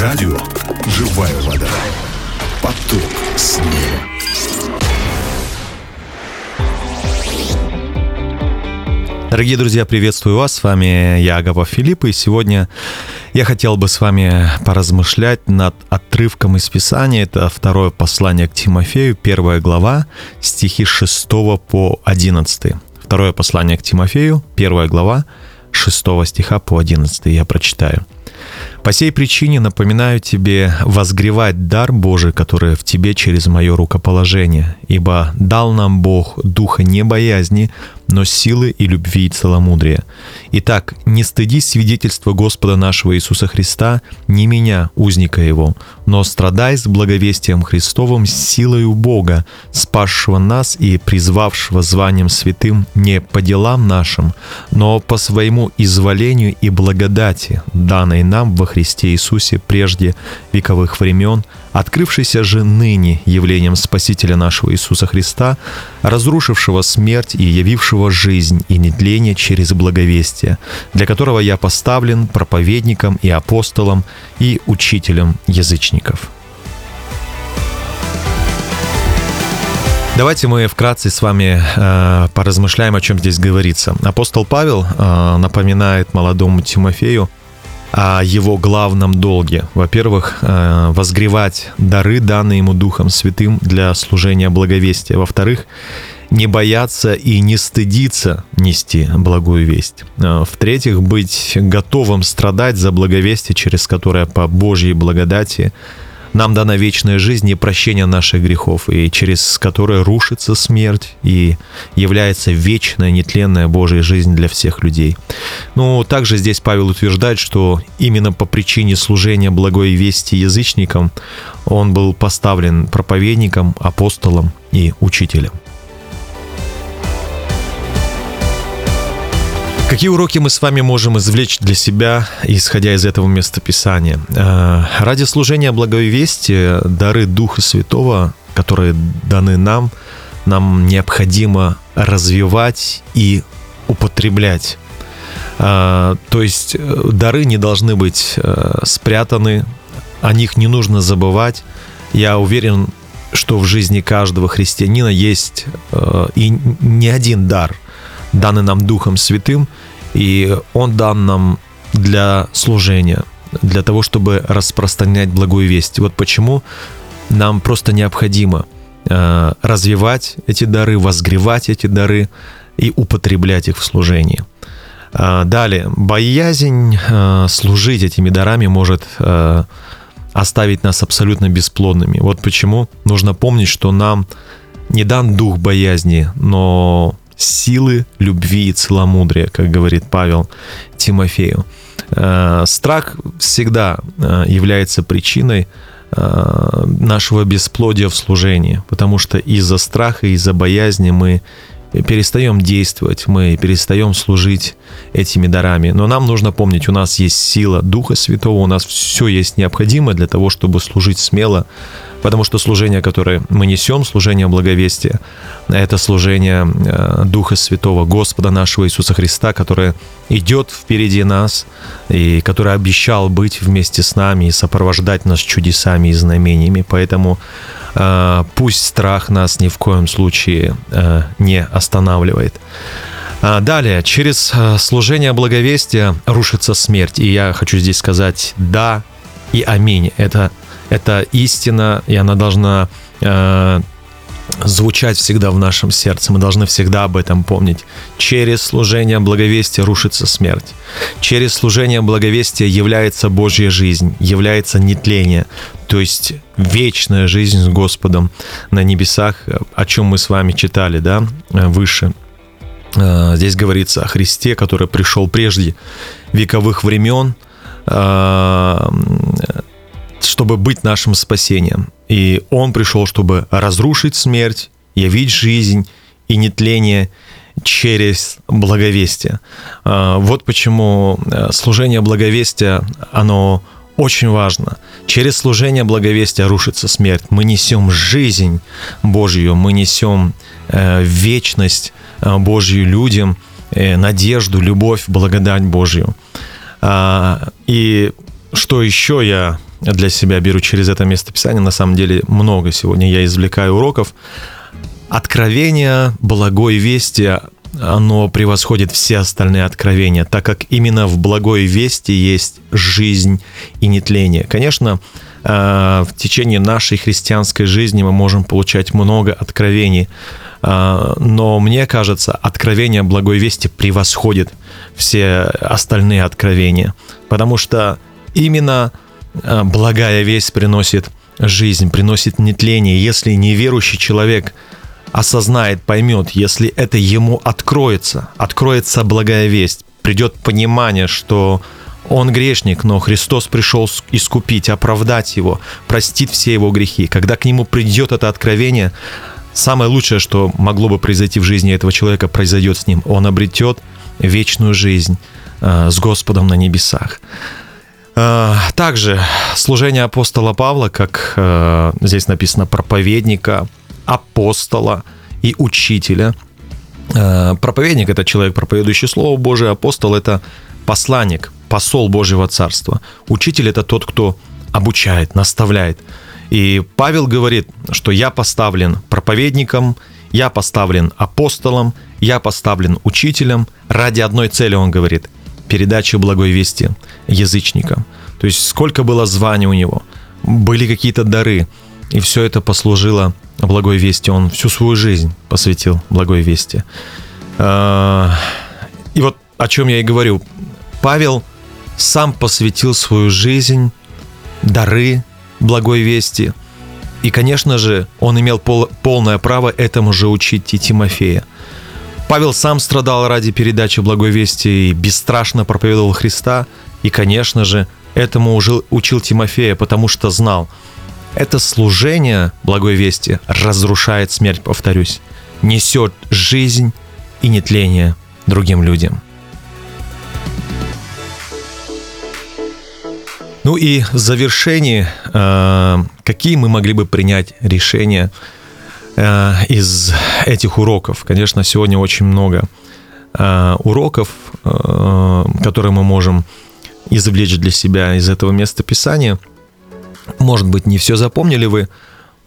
Радио «Живая вода». Поток снега. Дорогие друзья, приветствую вас. С вами я, Агапов Филипп, и сегодня я хотел бы с вами поразмышлять над отрывком из Писания. Это второе послание к Тимофею, первая глава, стихи 6 по 11. Второе послание к Тимофею, первая глава, 6 стиха по 11 я прочитаю. По сей причине напоминаю тебе возгревать дар Божий, который в тебе через мое рукоположение, ибо дал нам Бог духа не боязни, но силы и любви и целомудрия. Итак, не стыдись свидетельства Господа нашего Иисуса Христа, не меня, узника Его, но страдай с благовестием Христовым с силою Бога, спасшего нас и призвавшего званием святым не по делам нашим, но по своему изволению и благодати, данной нам во Христе Иисусе прежде вековых времен, открывшийся же ныне явлением Спасителя нашего Иисуса Христа, разрушившего смерть и явившего жизнь и нетление через благовестие, для которого я поставлен проповедником и апостолом и учителем язычников. Давайте мы вкратце с вами э, поразмышляем, о чем здесь говорится. Апостол Павел э, напоминает молодому Тимофею о его главном долге. Во-первых, э, возгревать дары, данные ему Духом Святым для служения благовестия. Во-вторых, не бояться и не стыдиться нести благую весть. Э, в-третьих, быть готовым страдать за благовестие, через которое по Божьей благодати нам дана вечная жизнь и прощение наших грехов, и через которое рушится смерть и является вечная, нетленная Божья жизнь для всех людей. Ну, также здесь Павел утверждает, что именно по причине служения благой вести язычникам он был поставлен проповедником, апостолом и учителем. Какие уроки мы с вами можем извлечь для себя, исходя из этого местописания? Э, ради служения благой вести, дары Духа Святого, которые даны нам, нам необходимо развивать и употреблять. Э, то есть э, дары не должны быть спрятаны, о них не нужно забывать. Я уверен, что в жизни каждого христианина есть и не один дар – данный нам Духом Святым, и Он дан нам для служения, для того, чтобы распространять благую весть. Вот почему нам просто необходимо э, развивать эти дары, возгревать эти дары и употреблять их в служении. Э, далее, боязнь э, служить этими дарами может оставить нас абсолютно бесплодными. Вот почему нужно помнить, что нам не дан дух боязни, но силы, любви и целомудрия, как говорит Павел Тимофею. Э, страх всегда э, является причиной э, нашего бесплодия в служении, потому что из-за страха, из-за боязни мы перестаем действовать, мы перестаем служить этими дарами. Но нам нужно помнить, у нас есть сила Духа Святого, у нас все есть необходимое для того, чтобы служить смело, Потому что служение, которое мы несем, служение благовестия, это служение э, Духа Святого, Господа нашего Иисуса Христа, которое идет впереди нас и который обещал быть вместе с нами и сопровождать нас чудесами и знамениями. Поэтому э, пусть страх нас ни в коем случае э, не останавливает. А далее, через служение благовестия рушится смерть. И я хочу здесь сказать «да» и «аминь». Это это истина, и она должна э, звучать всегда в нашем сердце. Мы должны всегда об этом помнить. Через служение благовестия рушится смерть. Через служение благовестия является Божья жизнь, является нетление, то есть вечная жизнь с Господом на небесах, о чем мы с вами читали, да, выше. Э, здесь говорится о Христе, который пришел прежде вековых времен, э, чтобы быть нашим спасением. И Он пришел, чтобы разрушить смерть, явить жизнь и нетление через благовестие. А, вот почему э, служение благовестия, оно очень важно. Через служение благовестия рушится смерть. Мы несем жизнь Божью, мы несем э, вечность э, Божью людям, надежду, любовь, благодать Божью. А, и что еще я для себя беру через это местописание. На самом деле много сегодня я извлекаю уроков. Откровение благой вести, оно превосходит все остальные откровения, так как именно в благой вести есть жизнь и нетление. Конечно, э, в течение нашей христианской жизни мы можем получать много откровений, э, но мне кажется, откровение благой вести превосходит все остальные откровения, потому что именно благая весть приносит жизнь, приносит нетление. Если неверующий человек осознает, поймет, если это ему откроется, откроется благая весть, придет понимание, что он грешник, но Христос пришел искупить, оправдать его, простить все его грехи. Когда к нему придет это откровение, самое лучшее, что могло бы произойти в жизни этого человека, произойдет с ним. Он обретет вечную жизнь э, с Господом на небесах. Э, также служение апостола Павла, как э, здесь написано, проповедника, апостола и учителя. Проповедник – это человек, проповедующий Слово Божие, апостол – это посланник, посол Божьего Царства. Учитель – это тот, кто обучает, наставляет. И Павел говорит, что я поставлен проповедником, я поставлен апостолом, я поставлен учителем ради одной цели, он говорит, передачи благой вести язычникам. То есть сколько было званий у него, были какие-то дары, и все это послужило благой вести. Он всю свою жизнь посвятил благой вести. А, и вот о чем я и говорю. Павел сам посвятил свою жизнь, дары благой вести. И, конечно же, он имел пол, полное право этому же учить и Тимофея. Павел сам страдал ради передачи благой вести и бесстрашно проповедовал Христа. И, конечно же, этому уже учил Тимофея, потому что знал, это служение благой вести разрушает смерть, повторюсь, несет жизнь и нетление другим людям. Ну и в завершении, э, какие мы могли бы принять решения – из этих уроков. Конечно, сегодня очень много э, уроков, э, которые мы можем извлечь для себя из этого места Писания. Может быть, не все запомнили вы,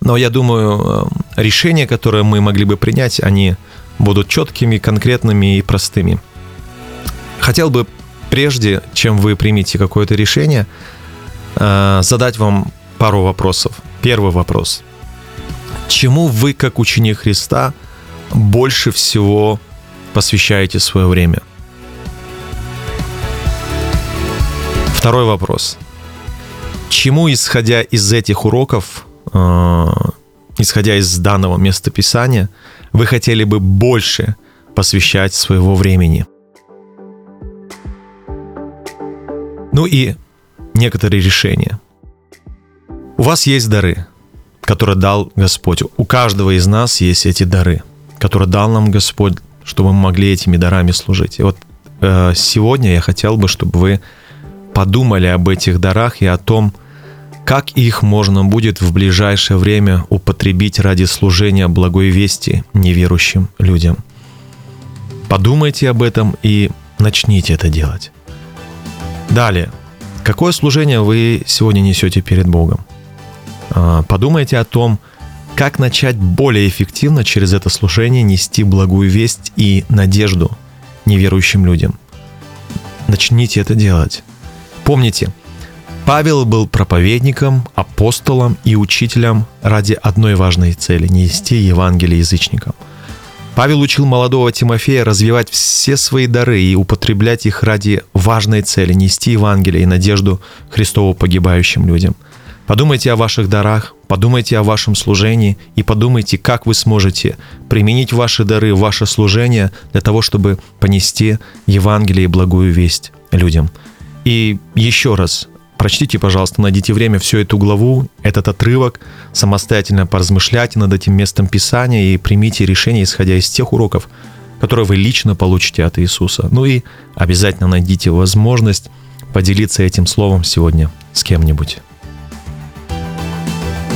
но я думаю, решения, которые мы могли бы принять, они будут четкими, конкретными и простыми. Хотел бы, прежде чем вы примете какое-то решение, задать вам пару вопросов. Первый вопрос – чему вы, как ученик Христа, больше всего посвящаете свое время? Второй вопрос. Чему, исходя из этих уроков, э, исходя из данного местописания, вы хотели бы больше посвящать своего времени? Ну и некоторые решения. У вас есть дары, которые дал Господь. У каждого из нас есть эти дары, которые дал нам Господь, чтобы мы могли этими дарами служить. И вот э, сегодня я хотел бы, чтобы вы подумали об этих дарах и о том, как их можно будет в ближайшее время употребить ради служения благой вести неверующим людям. Подумайте об этом и начните это делать. Далее. Какое служение вы сегодня несете перед Богом? А, подумайте о том, как начать более эффективно через это служение нести благую весть и надежду неверующим людям. Начните это делать. Помните, Павел был проповедником, апостолом и учителем ради одной важной цели – нести Евангелие язычникам. Павел учил молодого Тимофея развивать все свои дары и употреблять их ради важной цели – нести Евангелие и надежду Христову погибающим людям – Подумайте о ваших дарах, подумайте о вашем служении и подумайте, как вы сможете применить ваши дары, ваше служение для того, чтобы понести Евангелие и благую весть людям. И еще раз, прочтите, пожалуйста, найдите время всю эту главу, этот отрывок, самостоятельно поразмышляйте над этим местом Писания и примите решение, исходя из тех уроков, которые вы лично получите от Иисуса. Ну и обязательно найдите возможность поделиться этим словом сегодня с кем-нибудь.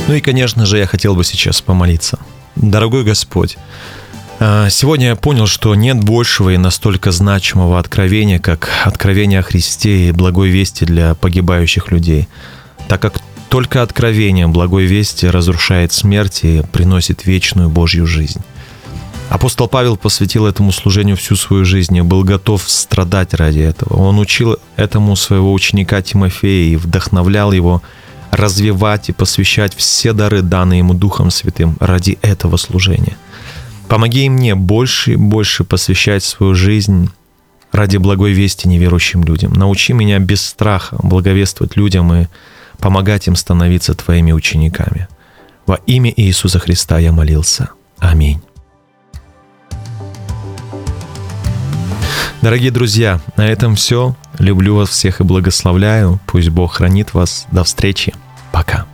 Ну и, конечно же, я хотел бы сейчас помолиться. Дорогой Господь, а, Сегодня я понял, что нет большего и настолько значимого откровения, как откровение о Христе и благой вести для погибающих людей. так как только откровение благой вести разрушает смерть и приносит вечную Божью жизнь. Апостол Павел посвятил этому служению всю свою жизнь и был готов страдать ради этого. Он учил этому своего ученика Тимофея и вдохновлял его развивать и посвящать все дары, данные ему Духом Святым, ради этого служения. Помоги мне больше и больше посвящать свою жизнь ради благой вести неверующим людям. Научи меня без страха благовествовать людям и помогать им становиться Твоими учениками. Во имя Иисуса Христа я молился. Аминь. Дорогие друзья, на этом все. Люблю вас всех и благословляю. Пусть Бог хранит вас. До встречи. Пока.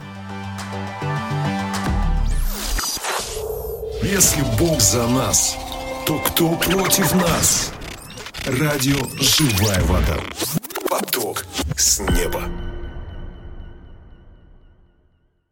Если Бог за нас, то кто против нас? Радио «Живая вода». Поток с неба.